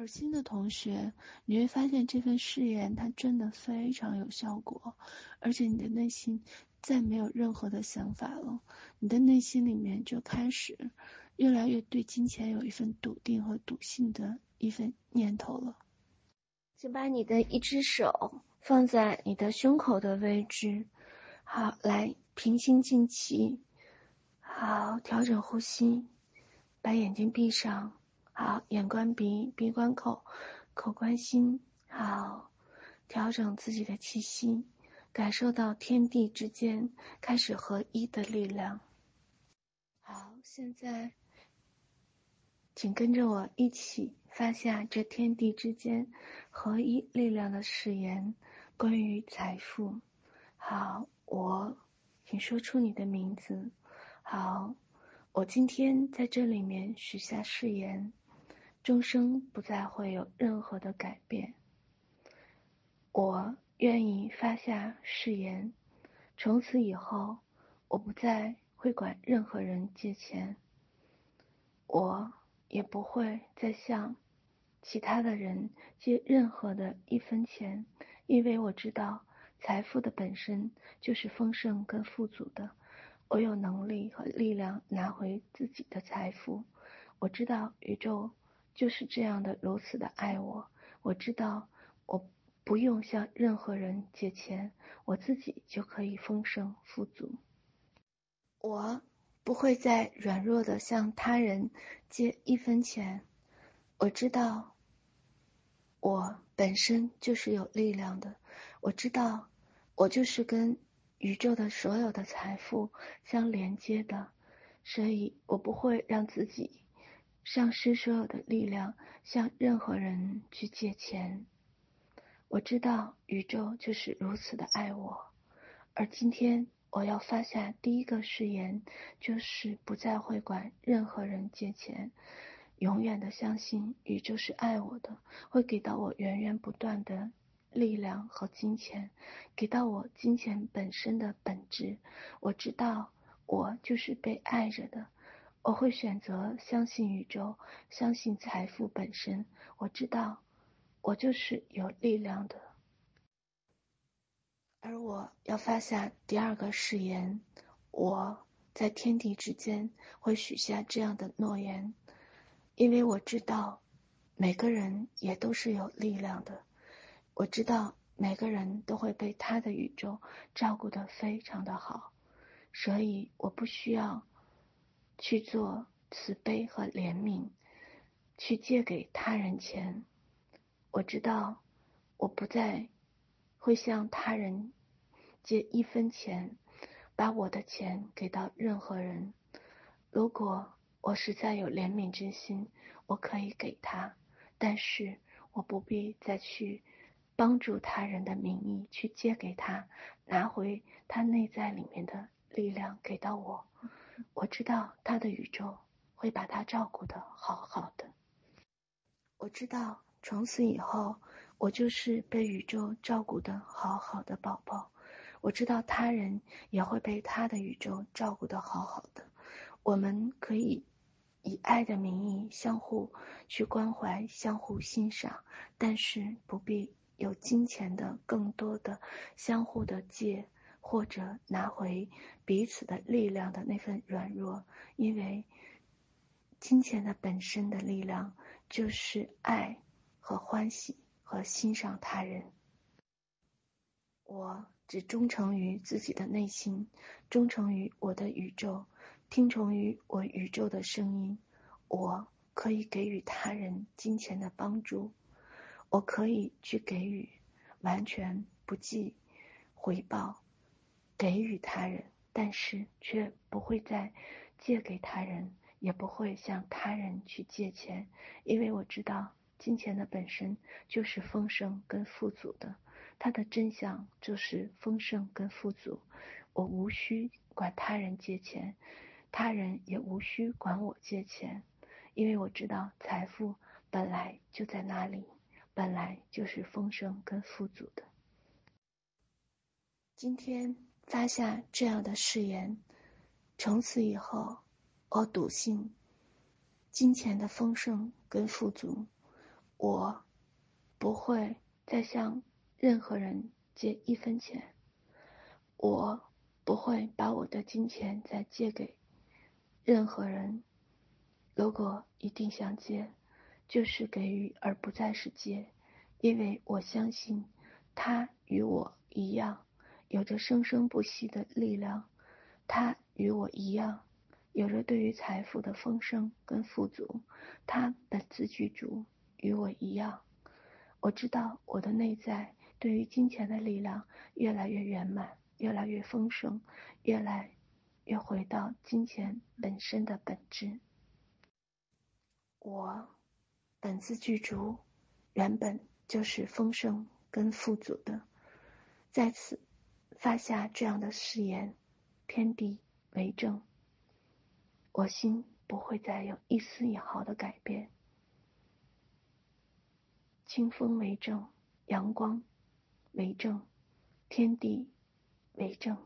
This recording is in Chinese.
而新的同学，你会发现这份誓言它真的非常有效果，而且你的内心再没有任何的想法了，你的内心里面就开始越来越对金钱有一份笃定和笃信的一份念头了。请把你的一只手放在你的胸口的位置，好，来平心静气，好，调整呼吸，把眼睛闭上。好，眼观鼻，鼻观口，口观心。好，调整自己的气息，感受到天地之间开始合一的力量。好，现在，请跟着我一起发下这天地之间合一力量的誓言，关于财富。好，我，请说出你的名字。好，我今天在这里面许下誓言。终生不再会有任何的改变。我愿意发下誓言，从此以后，我不再会管任何人借钱，我也不会再向其他的人借任何的一分钱，因为我知道财富的本身就是丰盛跟富足的。我有能力和力量拿回自己的财富。我知道宇宙。就是这样的，如此的爱我。我知道，我不用向任何人借钱，我自己就可以丰盛富足。我不会再软弱的向他人借一分钱。我知道，我本身就是有力量的。我知道，我就是跟宇宙的所有的财富相连接的，所以我不会让自己。丧失所有的力量，向任何人去借钱。我知道宇宙就是如此的爱我，而今天我要发下第一个誓言，就是不再会管任何人借钱，永远的相信宇宙是爱我的，会给到我源源不断的力量和金钱，给到我金钱本身的本质。我知道我就是被爱着的。我会选择相信宇宙，相信财富本身。我知道，我就是有力量的。而我要发下第二个誓言，我在天地之间会许下这样的诺言，因为我知道每个人也都是有力量的。我知道每个人都会被他的宇宙照顾得非常的好，所以我不需要。去做慈悲和怜悯，去借给他人钱。我知道，我不再会向他人借一分钱，把我的钱给到任何人。如果我实在有怜悯之心，我可以给他，但是我不必再去帮助他人的名义去借给他，拿回他内在里面的力量给到我。我知道他的宇宙会把他照顾得好好的。我知道从此以后，我就是被宇宙照顾得好好的宝宝。我知道他人也会被他的宇宙照顾得好好的。我们可以以爱的名义相互去关怀、相互欣赏，但是不必有金钱的更多的相互的借。或者拿回彼此的力量的那份软弱，因为金钱的本身的力量就是爱和欢喜和欣赏他人。我只忠诚于自己的内心，忠诚于我的宇宙，听从于我宇宙的声音。我可以给予他人金钱的帮助，我可以去给予，完全不计回报。给予他人，但是却不会再借给他人，也不会向他人去借钱，因为我知道金钱的本身就是丰盛跟富足的，它的真相就是丰盛跟富足。我无需管他人借钱，他人也无需管我借钱，因为我知道财富本来就在那里，本来就是丰盛跟富足的。今天。发下这样的誓言，从此以后，我笃信金钱的丰盛跟富足，我不会再向任何人借一分钱，我不会把我的金钱再借给任何人。如果一定想借，就是给予而不再是借，因为我相信他与我一样，有着生生不息的力量，他与我一样，有着对于财富的丰盛跟富足，他本自具足。与我一样，我知道我的内在对于金钱的力量越来越圆满，越来越丰盛，越来越回到金钱本身的本质。我本自具足，原本就是丰盛跟富足的。在此发下这样的誓言，天地为证，我心不会再有一丝一毫的改变。清风为证，阳光为证，天地为证。